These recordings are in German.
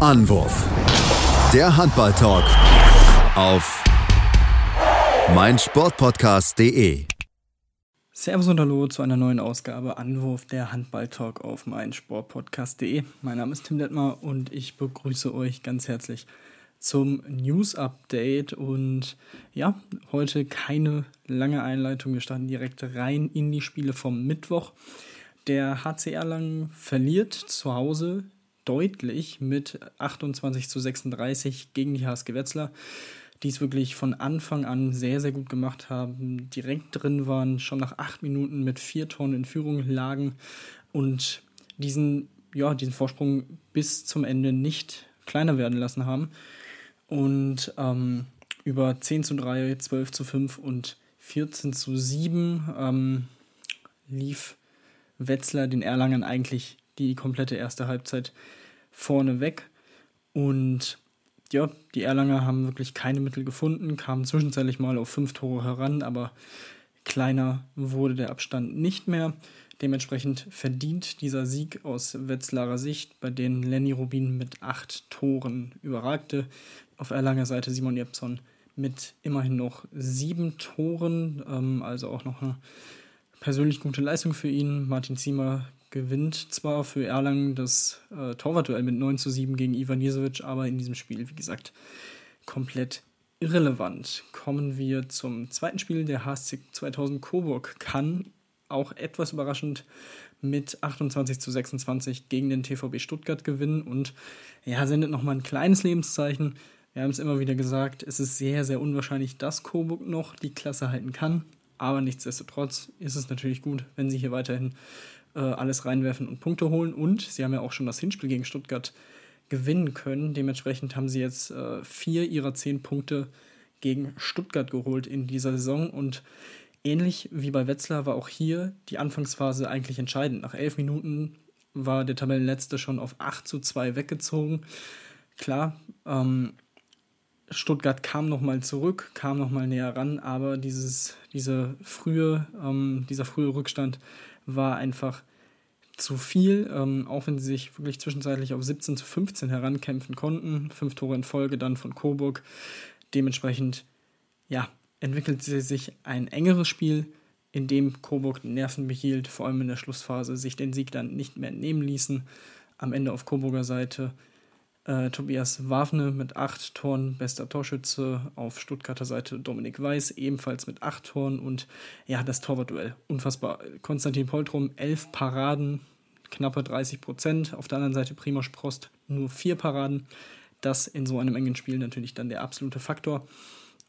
Anwurf. Der Handball-Talk auf meinsportpodcast.de. Servus und Hallo zu einer neuen Ausgabe Anwurf der Handball-Talk auf meinsportpodcast.de. Mein Name ist Tim Detmar und ich begrüße euch ganz herzlich zum News-Update. Und ja, heute keine lange Einleitung. Wir starten direkt rein in die Spiele vom Mittwoch. Der HC Erlangen verliert zu Hause deutlich mit 28 zu 36 gegen die HSG Wetzlar, die es wirklich von Anfang an sehr, sehr gut gemacht haben, direkt drin waren, schon nach acht Minuten mit vier Tonnen in Führung lagen und diesen, ja, diesen Vorsprung bis zum Ende nicht kleiner werden lassen haben. Und ähm, über 10 zu 3, 12 zu 5 und 14 zu 7 ähm, lief Wetzlar den Erlangen eigentlich die komplette erste Halbzeit vorne weg. Und ja, die Erlanger haben wirklich keine Mittel gefunden, kamen zwischenzeitlich mal auf fünf Tore heran, aber kleiner wurde der Abstand nicht mehr. Dementsprechend verdient dieser Sieg aus Wetzlarer Sicht, bei denen Lenny Rubin mit acht Toren überragte. Auf Erlanger Seite Simon Jepson mit immerhin noch sieben Toren, ähm, also auch noch eine persönlich gute Leistung für ihn. Martin Ziemer gewinnt zwar für Erlangen das äh, Torwartduell mit 9 zu 7 gegen Ivan Jesovic, aber in diesem Spiel, wie gesagt, komplett irrelevant. Kommen wir zum zweiten Spiel. Der HSC 2000 Coburg kann auch etwas überraschend mit 28 zu 26 gegen den TVB Stuttgart gewinnen und ja, sendet nochmal ein kleines Lebenszeichen. Wir haben es immer wieder gesagt, es ist sehr, sehr unwahrscheinlich, dass Coburg noch die Klasse halten kann. Aber nichtsdestotrotz ist es natürlich gut, wenn sie hier weiterhin äh, alles reinwerfen und Punkte holen. Und sie haben ja auch schon das Hinspiel gegen Stuttgart gewinnen können. Dementsprechend haben sie jetzt äh, vier ihrer zehn Punkte gegen Stuttgart geholt in dieser Saison. Und ähnlich wie bei Wetzlar war auch hier die Anfangsphase eigentlich entscheidend. Nach elf Minuten war der Tabellenletzte schon auf 8 zu 2 weggezogen. Klar, ähm, Stuttgart kam nochmal zurück, kam nochmal näher ran, aber dieses, diese frühe, ähm, dieser frühe Rückstand war einfach zu viel, ähm, auch wenn sie sich wirklich zwischenzeitlich auf 17 zu 15 herankämpfen konnten. Fünf Tore in Folge dann von Coburg. Dementsprechend, ja, entwickelte sich ein engeres Spiel, in dem Coburg Nerven behielt, vor allem in der Schlussphase, sich den Sieg dann nicht mehr entnehmen ließen. Am Ende auf Coburger Seite äh, Tobias Wafne mit acht Toren, bester Torschütze. Auf Stuttgarter Seite Dominik Weiß, ebenfalls mit acht Toren. Und ja, das Torwartduell, unfassbar. Konstantin Poltrum, elf Paraden, knappe 30 Prozent. Auf der anderen Seite Primoz Prost, nur vier Paraden. Das in so einem engen Spiel natürlich dann der absolute Faktor.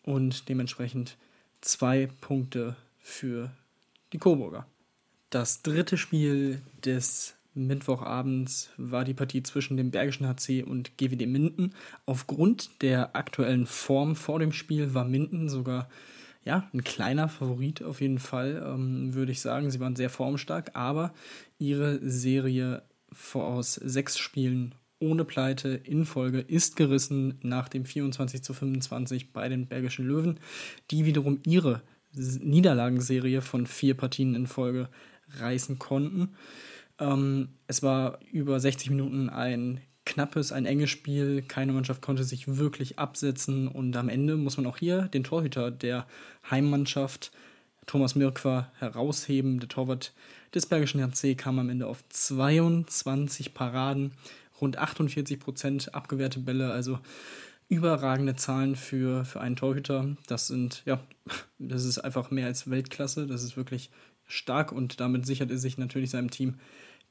Und dementsprechend zwei Punkte für die Coburger. Das dritte Spiel des Mittwochabends war die Partie zwischen dem Bergischen HC und GWD Minden. Aufgrund der aktuellen Form vor dem Spiel war Minden sogar ja, ein kleiner Favorit auf jeden Fall, ähm, würde ich sagen. Sie waren sehr formstark, aber ihre Serie aus sechs Spielen ohne Pleite in Folge ist gerissen nach dem 24 zu 25 bei den Bergischen Löwen, die wiederum ihre Niederlagenserie von vier Partien in Folge reißen konnten. Ähm, es war über 60 Minuten ein knappes, ein enges Spiel. Keine Mannschaft konnte sich wirklich absetzen. Und am Ende muss man auch hier den Torhüter der Heimmannschaft, Thomas Mirkwa, herausheben. Der Torwart des Bergischen HC kam am Ende auf 22 Paraden, rund 48 Prozent abgewehrte Bälle. Also überragende Zahlen für, für einen Torhüter. Das sind, ja, das ist einfach mehr als Weltklasse. Das ist wirklich stark und damit sichert er sich natürlich seinem Team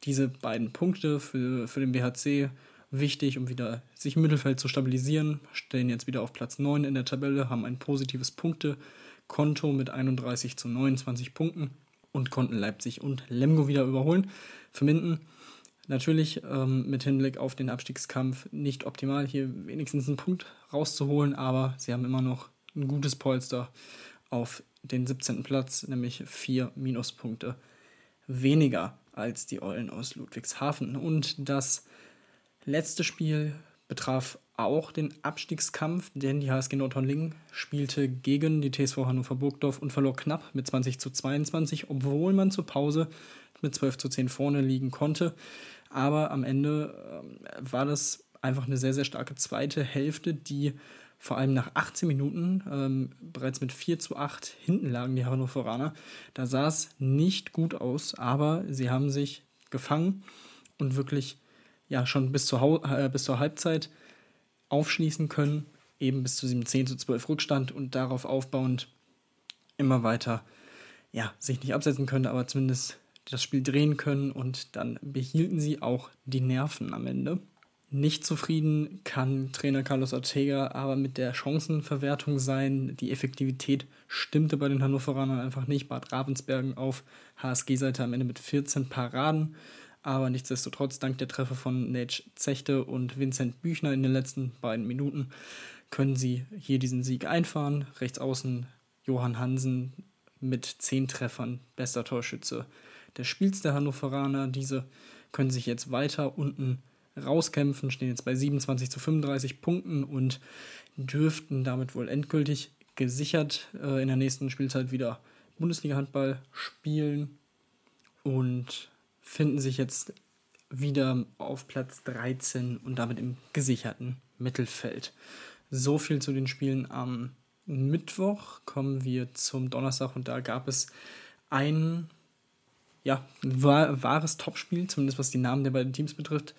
diese beiden Punkte für, für den BHC wichtig, um wieder sich im Mittelfeld zu stabilisieren. Stellen jetzt wieder auf Platz 9 in der Tabelle, haben ein positives Punktekonto mit 31 zu 29 Punkten und konnten Leipzig und Lemgo wieder überholen. Für Minden natürlich ähm, mit Hinblick auf den Abstiegskampf nicht optimal, hier wenigstens einen Punkt rauszuholen, aber sie haben immer noch ein gutes Polster auf den 17. Platz, nämlich vier Minuspunkte weniger als die Eulen aus Ludwigshafen. Und das letzte Spiel betraf auch den Abstiegskampf, denn die HSG Nordhorn-Lingen spielte gegen die TSV Hannover Burgdorf und verlor knapp mit 20 zu 22, obwohl man zur Pause mit 12 zu 10 vorne liegen konnte. Aber am Ende äh, war das einfach eine sehr, sehr starke zweite Hälfte, die vor allem nach 18 Minuten ähm, bereits mit 4 zu 8 hinten lagen die Hannoveraner. Da sah es nicht gut aus, aber sie haben sich gefangen und wirklich ja schon bis zur, äh, bis zur Halbzeit aufschließen können, eben bis zu diesem 10 zu 12 Rückstand und darauf aufbauend immer weiter ja, sich nicht absetzen können, aber zumindest das Spiel drehen können und dann behielten sie auch die Nerven am Ende. Nicht zufrieden kann Trainer Carlos Ortega aber mit der Chancenverwertung sein. Die Effektivität stimmte bei den Hannoveranern einfach nicht. Bad Ravensbergen auf HSG-Seite am Ende mit 14 Paraden. Aber nichtsdestotrotz, dank der Treffer von Nate Zechte und Vincent Büchner in den letzten beiden Minuten, können sie hier diesen Sieg einfahren. Rechts außen Johann Hansen mit 10 Treffern, bester Torschütze des Spiels der Hannoveraner. Diese können sich jetzt weiter unten rauskämpfen, stehen jetzt bei 27 zu 35 Punkten und dürften damit wohl endgültig gesichert äh, in der nächsten Spielzeit wieder Bundesliga-Handball spielen und finden sich jetzt wieder auf Platz 13 und damit im gesicherten Mittelfeld. So viel zu den Spielen am Mittwoch. Kommen wir zum Donnerstag und da gab es ein ja, wahres Topspiel, zumindest was die Namen der beiden Teams betrifft.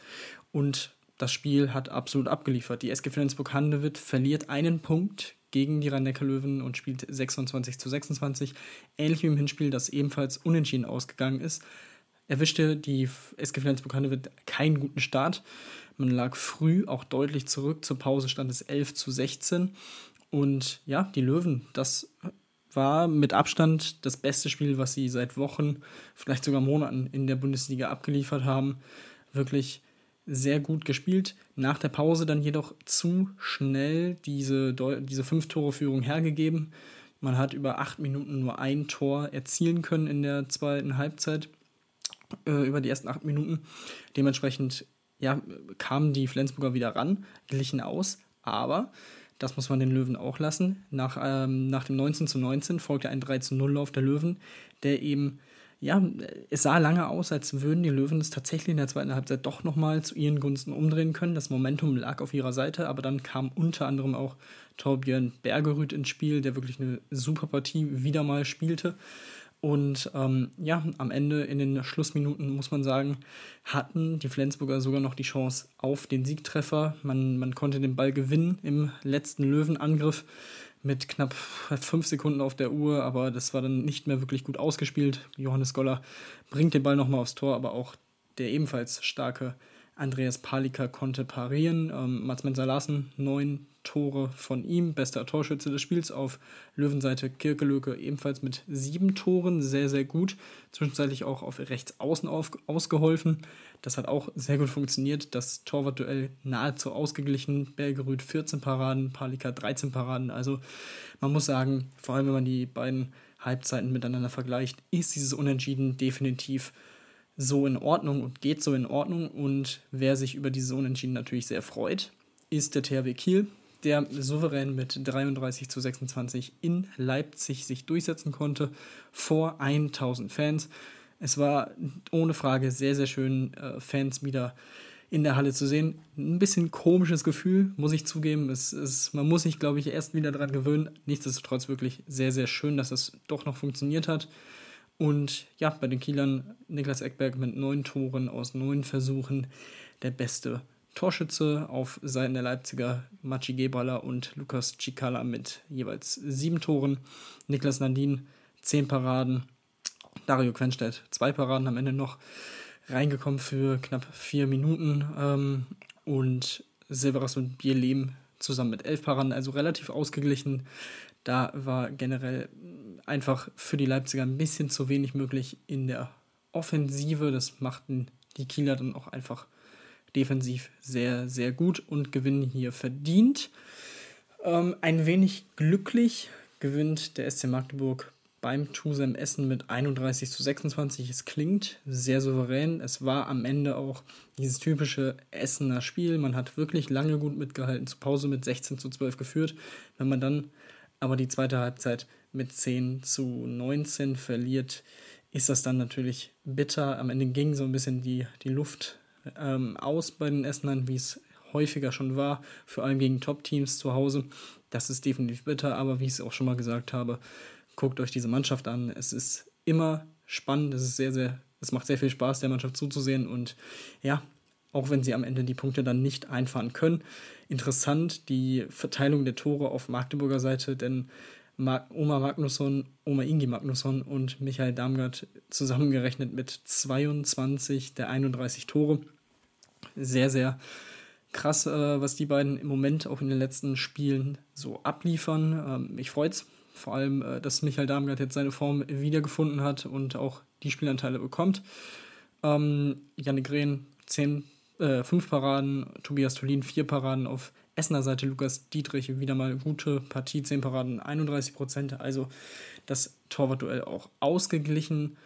Und das Spiel hat absolut abgeliefert. Die SG Flensburg-Handewitt verliert einen Punkt gegen die Rhein-Neckar-Löwen und spielt 26 zu 26. Ähnlich wie im Hinspiel, das ebenfalls unentschieden ausgegangen ist, erwischte die SG Flensburg-Handewitt keinen guten Start. Man lag früh auch deutlich zurück. Zur Pause stand es 11 zu 16. Und ja, die Löwen, das war mit Abstand das beste Spiel, was sie seit Wochen, vielleicht sogar Monaten in der Bundesliga abgeliefert haben. Wirklich sehr gut gespielt. Nach der Pause dann jedoch zu schnell diese, diese Fünf-Tore-Führung hergegeben. Man hat über acht Minuten nur ein Tor erzielen können in der zweiten Halbzeit, äh, über die ersten acht Minuten. Dementsprechend ja, kamen die Flensburger wieder ran, glichen aus, aber das muss man den Löwen auch lassen. Nach, ähm, nach dem 19 zu 19 folgte ein 3 zu 0 Lauf der Löwen, der eben ja, es sah lange aus, als würden die Löwen es tatsächlich in der zweiten Halbzeit doch nochmal zu ihren Gunsten umdrehen können. Das Momentum lag auf ihrer Seite, aber dann kam unter anderem auch Torbjörn Bergerüth ins Spiel, der wirklich eine super Partie wieder mal spielte. Und ähm, ja, am Ende in den Schlussminuten muss man sagen, hatten die Flensburger sogar noch die Chance auf den Siegtreffer. Man, man konnte den Ball gewinnen im letzten Löwenangriff mit knapp fünf Sekunden auf der Uhr, aber das war dann nicht mehr wirklich gut ausgespielt. Johannes Goller bringt den Ball nochmal aufs Tor, aber auch der ebenfalls starke Andreas Palika konnte parieren. Ähm, Mats Menzer Larsen, neun Tore von ihm, bester Torschütze des Spiels auf Löwenseite Kirkelöke ebenfalls mit sieben Toren, sehr, sehr gut. Zwischenzeitlich auch auf rechts außen auf, ausgeholfen. Das hat auch sehr gut funktioniert. Das Torwartduell nahezu ausgeglichen. Bergerüth 14 Paraden, Palika 13 Paraden. Also man muss sagen, vor allem wenn man die beiden Halbzeiten miteinander vergleicht, ist dieses Unentschieden definitiv so in Ordnung und geht so in Ordnung. Und wer sich über dieses Unentschieden natürlich sehr freut, ist der THW Kiel, der souverän mit 33 zu 26 in Leipzig sich durchsetzen konnte vor 1000 Fans. Es war ohne Frage sehr, sehr schön, äh, Fans wieder in der Halle zu sehen. Ein bisschen komisches Gefühl, muss ich zugeben. Es, es, man muss sich, glaube ich, erst wieder daran gewöhnen. Nichtsdestotrotz wirklich sehr, sehr schön, dass es doch noch funktioniert hat. Und ja, bei den Kielern Niklas Eckberg mit neun Toren aus neun Versuchen der beste Torschütze auf Seiten der Leipziger Machi Geballer und Lukas Cicala mit jeweils sieben Toren. Niklas Nandin zehn Paraden. Dario Quenstedt zwei Paraden am Ende noch reingekommen für knapp vier Minuten. Ähm, und Silveras und Bierlehm zusammen mit elf Paraden, also relativ ausgeglichen. Da war generell einfach für die Leipziger ein bisschen zu wenig möglich in der Offensive. Das machten die Kieler dann auch einfach defensiv sehr, sehr gut und gewinnen hier verdient. Ähm, ein wenig glücklich gewinnt der SC Magdeburg beim Tusem Essen mit 31 zu 26. Es klingt sehr souverän. Es war am Ende auch dieses typische Essener Spiel. Man hat wirklich lange gut mitgehalten, zur Pause mit 16 zu 12 geführt. Wenn man dann aber die zweite Halbzeit mit 10 zu 19 verliert, ist das dann natürlich bitter. Am Ende ging so ein bisschen die, die Luft ähm, aus bei den Essenern, wie es häufiger schon war, vor allem gegen Top-Teams zu Hause. Das ist definitiv bitter, aber wie ich es auch schon mal gesagt habe, guckt euch diese Mannschaft an. Es ist immer spannend, es ist sehr, sehr, es macht sehr viel Spaß, der Mannschaft zuzusehen und ja, auch wenn sie am Ende die Punkte dann nicht einfahren können. Interessant die Verteilung der Tore auf Magdeburger Seite, denn Oma Magnusson, Oma Ingi Magnusson und Michael Darmgard zusammengerechnet mit 22 der 31 Tore. Sehr, sehr krass, äh, was die beiden im Moment auch in den letzten Spielen so abliefern. Ähm, mich freut's. Vor allem, äh, dass Michael Darmgard jetzt seine Form wiedergefunden hat und auch die Spielanteile bekommt. Ähm, Janik Rehn, 10, äh, 5 Paraden, Tobias Tolin, 4 Paraden auf Essener Seite Lukas Dietrich wieder mal gute Partie, 10 Paraden, 31 Prozent. Also das Torwartduell auch ausgeglichen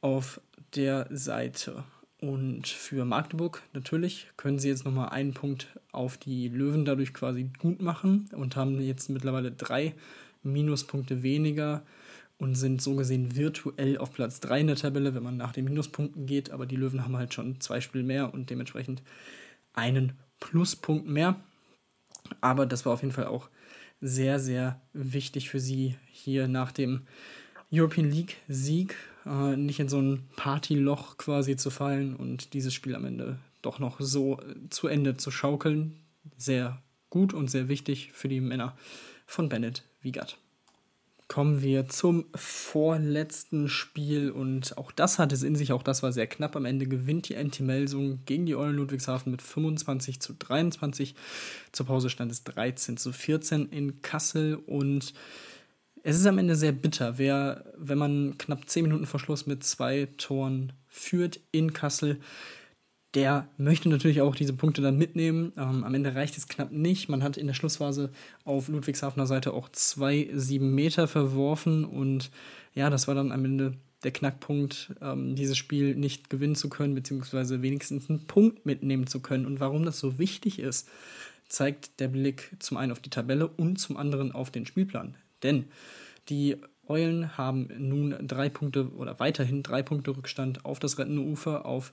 auf der Seite. Und für Magdeburg natürlich können sie jetzt nochmal einen Punkt auf die Löwen dadurch quasi gut machen und haben jetzt mittlerweile drei Minuspunkte weniger und sind so gesehen virtuell auf Platz 3 in der Tabelle, wenn man nach den Minuspunkten geht. Aber die Löwen haben halt schon zwei Spiele mehr und dementsprechend einen Pluspunkt mehr. Aber das war auf jeden Fall auch sehr, sehr wichtig für sie hier nach dem European League-Sieg äh, nicht in so ein Partyloch quasi zu fallen und dieses Spiel am Ende doch noch so äh, zu Ende zu schaukeln. Sehr gut und sehr wichtig für die Männer von Bennett Wiegert kommen wir zum vorletzten Spiel und auch das hat es in sich, auch das war sehr knapp. Am Ende gewinnt die NT-Melsung gegen die Eulen Ludwigshafen mit 25 zu 23. Zur Pause stand es 13 zu 14 in Kassel und es ist am Ende sehr bitter, wer, wenn man knapp 10 Minuten Verschluss mit zwei Toren führt in Kassel, der möchte natürlich auch diese Punkte dann mitnehmen. Ähm, am Ende reicht es knapp nicht. Man hat in der Schlussphase auf Ludwigshafener Seite auch zwei sieben Meter verworfen und ja, das war dann am Ende der Knackpunkt, ähm, dieses Spiel nicht gewinnen zu können, beziehungsweise wenigstens einen Punkt mitnehmen zu können. Und warum das so wichtig ist, zeigt der Blick zum einen auf die Tabelle und zum anderen auf den Spielplan. Denn die Eulen haben nun drei Punkte oder weiterhin drei Punkte Rückstand auf das rettende Ufer, auf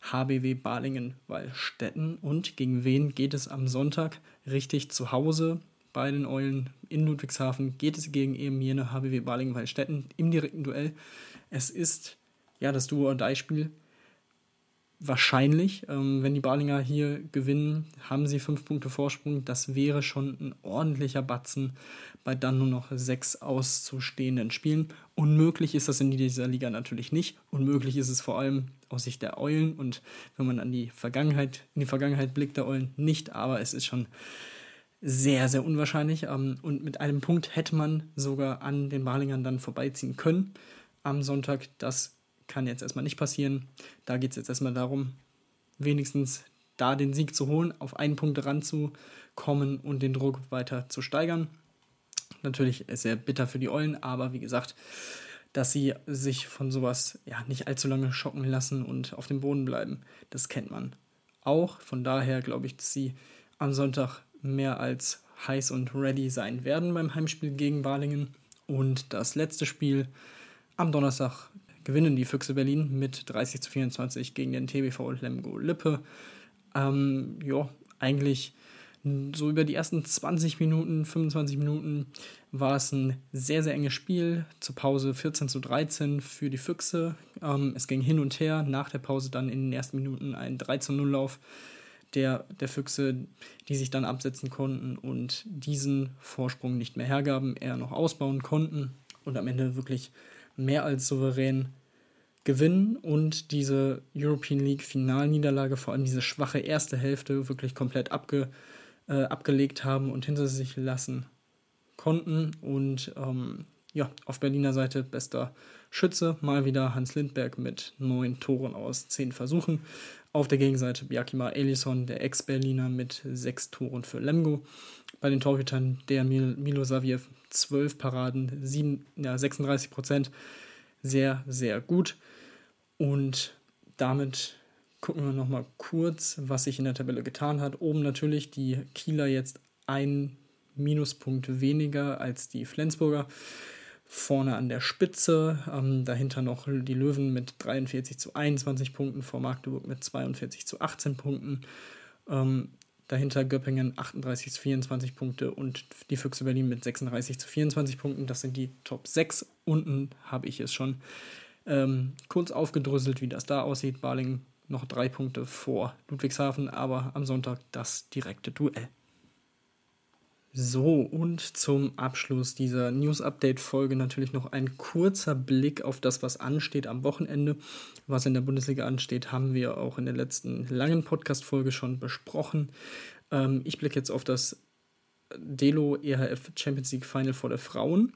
HBW Balingen-Wallstätten. Und gegen wen geht es am Sonntag? Richtig zu Hause bei den Eulen in Ludwigshafen geht es gegen eben jene HBW Balingen-Wallstätten im direkten Duell. Es ist ja das Duo-or-Die-Spiel wahrscheinlich. Ähm, wenn die Balinger hier gewinnen, haben sie fünf Punkte Vorsprung. Das wäre schon ein ordentlicher Batzen bei dann nur noch sechs auszustehenden Spielen. Unmöglich ist das in dieser Liga natürlich nicht. Unmöglich ist es vor allem aus Sicht der Eulen und wenn man an die Vergangenheit, in die Vergangenheit blickt der Eulen nicht, aber es ist schon sehr, sehr unwahrscheinlich. Ähm, und mit einem Punkt hätte man sogar an den Balingern dann vorbeiziehen können am Sonntag. Das kann jetzt erstmal nicht passieren. Da geht es jetzt erstmal darum, wenigstens da den Sieg zu holen, auf einen Punkt ranzukommen und den Druck weiter zu steigern. Natürlich sehr bitter für die Eulen, aber wie gesagt, dass sie sich von sowas ja nicht allzu lange schocken lassen und auf dem Boden bleiben, das kennt man auch. Von daher glaube ich, dass sie am Sonntag mehr als heiß und ready sein werden beim Heimspiel gegen Balingen. Und das letzte Spiel am Donnerstag gewinnen die Füchse Berlin mit 30 zu 24 gegen den TBV Lemgo Lippe. Ähm, ja, eigentlich so über die ersten 20 Minuten, 25 Minuten war es ein sehr, sehr enges Spiel. Zur Pause 14 zu 13 für die Füchse. Ähm, es ging hin und her. Nach der Pause dann in den ersten Minuten ein 13-0-Lauf der, der Füchse, die sich dann absetzen konnten und diesen Vorsprung nicht mehr hergaben, eher noch ausbauen konnten und am Ende wirklich mehr als souverän gewinnen und diese European League Finalniederlage, vor allem diese schwache erste Hälfte, wirklich komplett abge, äh, abgelegt haben und hinter sich lassen konnten. Und ähm, ja, auf Berliner Seite bester Schütze, mal wieder Hans Lindberg mit neun Toren aus zehn Versuchen. Auf der Gegenseite Bjakima Elison, der Ex-Berliner, mit sechs Toren für Lemgo. Bei den Torhütern der Mil Milo Saviev zwölf Paraden, sieben, ja, 36 Prozent. Sehr, sehr gut. Und damit gucken wir nochmal kurz, was sich in der Tabelle getan hat. Oben natürlich die Kieler jetzt ein Minuspunkt weniger als die Flensburger. Vorne an der Spitze, ähm, dahinter noch die Löwen mit 43 zu 21 Punkten, vor Magdeburg mit 42 zu 18 Punkten. Ähm, Dahinter Göppingen 38 zu 24 Punkte und die Füchse Berlin mit 36 zu 24 Punkten. Das sind die Top 6. Unten habe ich es schon ähm, kurz aufgedröselt, wie das da aussieht. Baling noch drei Punkte vor Ludwigshafen, aber am Sonntag das direkte Duell. So, und zum Abschluss dieser News-Update-Folge natürlich noch ein kurzer Blick auf das, was ansteht am Wochenende. Was in der Bundesliga ansteht, haben wir auch in der letzten langen Podcast-Folge schon besprochen. Ähm, ich blicke jetzt auf das Delo EHF Champions League Final vor der Frauen.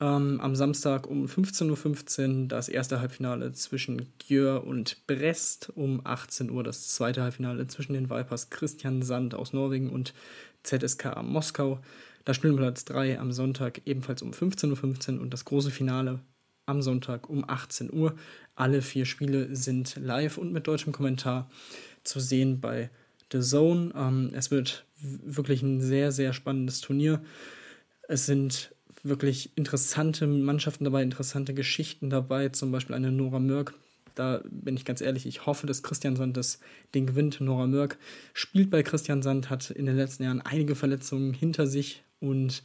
Ähm, am Samstag um 15.15 Uhr das erste Halbfinale zwischen Gjör und Brest. Um 18 Uhr das zweite Halbfinale zwischen den Vipers Christian Sand aus Norwegen und ZSK Moskau. Da spielen Platz 3 am Sonntag ebenfalls um 15.15 Uhr und das große Finale am Sonntag um 18 Uhr. Alle vier Spiele sind live und mit deutschem Kommentar zu sehen bei The Zone. Ähm, es wird wirklich ein sehr, sehr spannendes Turnier. Es sind wirklich interessante Mannschaften dabei, interessante Geschichten dabei, zum Beispiel eine Nora Mörk, da bin ich ganz ehrlich, ich hoffe, dass Christian Sand das Ding gewinnt. Nora Mörk spielt bei Christian Sand, hat in den letzten Jahren einige Verletzungen hinter sich und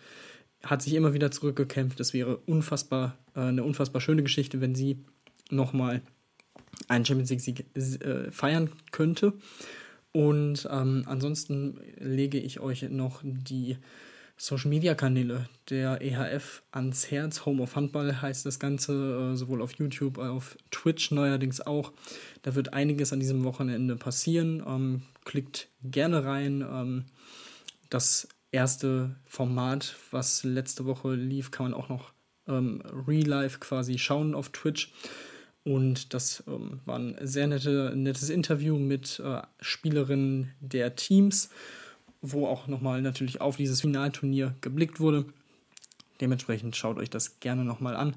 hat sich immer wieder zurückgekämpft. Es wäre unfassbar, äh, eine unfassbar schöne Geschichte, wenn sie nochmal einen Champions League-Sieg äh, feiern könnte. Und ähm, ansonsten lege ich euch noch die Social Media Kanäle der EHF ans Herz. Home of Handball heißt das Ganze, äh, sowohl auf YouTube, als auch auf Twitch neuerdings auch. Da wird einiges an diesem Wochenende passieren. Ähm, klickt gerne rein. Ähm, das erste Format, was letzte Woche lief, kann man auch noch ähm, real life quasi schauen auf Twitch. Und das ähm, war ein sehr nette, nettes Interview mit äh, Spielerinnen der Teams wo auch nochmal natürlich auf dieses Finalturnier geblickt wurde. Dementsprechend schaut euch das gerne nochmal an.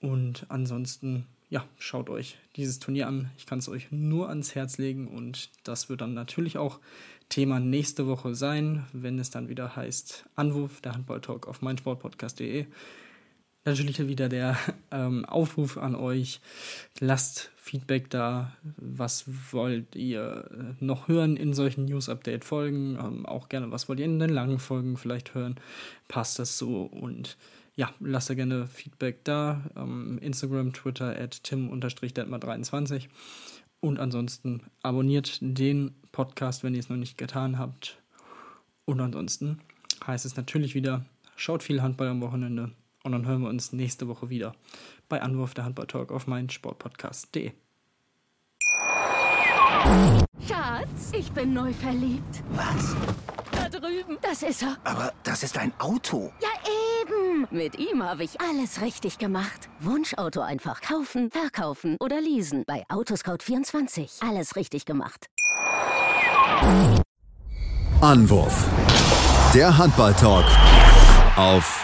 Und ansonsten, ja, schaut euch dieses Turnier an. Ich kann es euch nur ans Herz legen und das wird dann natürlich auch Thema nächste Woche sein, wenn es dann wieder heißt Anwurf, der Handball-Talk auf meinsportpodcast.de natürlich wieder der ähm, Aufruf an euch. Lasst Feedback da. Was wollt ihr äh, noch hören in solchen News-Update-Folgen? Ähm, auch gerne, was wollt ihr in den langen Folgen vielleicht hören? Passt das so? Und ja, lasst da gerne Feedback da. Ähm, Instagram, Twitter at tim-detmar23. Und ansonsten abonniert den Podcast, wenn ihr es noch nicht getan habt. Und ansonsten heißt es natürlich wieder, schaut viel Handball am Wochenende. Und dann hören wir uns nächste Woche wieder bei Anwurf der Handball Talk auf meinen Sportpodcast.de. Schatz, ich bin neu verliebt. Was? Da drüben. Das ist er. Aber das ist ein Auto. Ja, eben. Mit ihm habe ich alles richtig gemacht. Wunschauto einfach kaufen, verkaufen oder leasen. Bei Autoscout24. Alles richtig gemacht. Anwurf. Der Handball Talk auf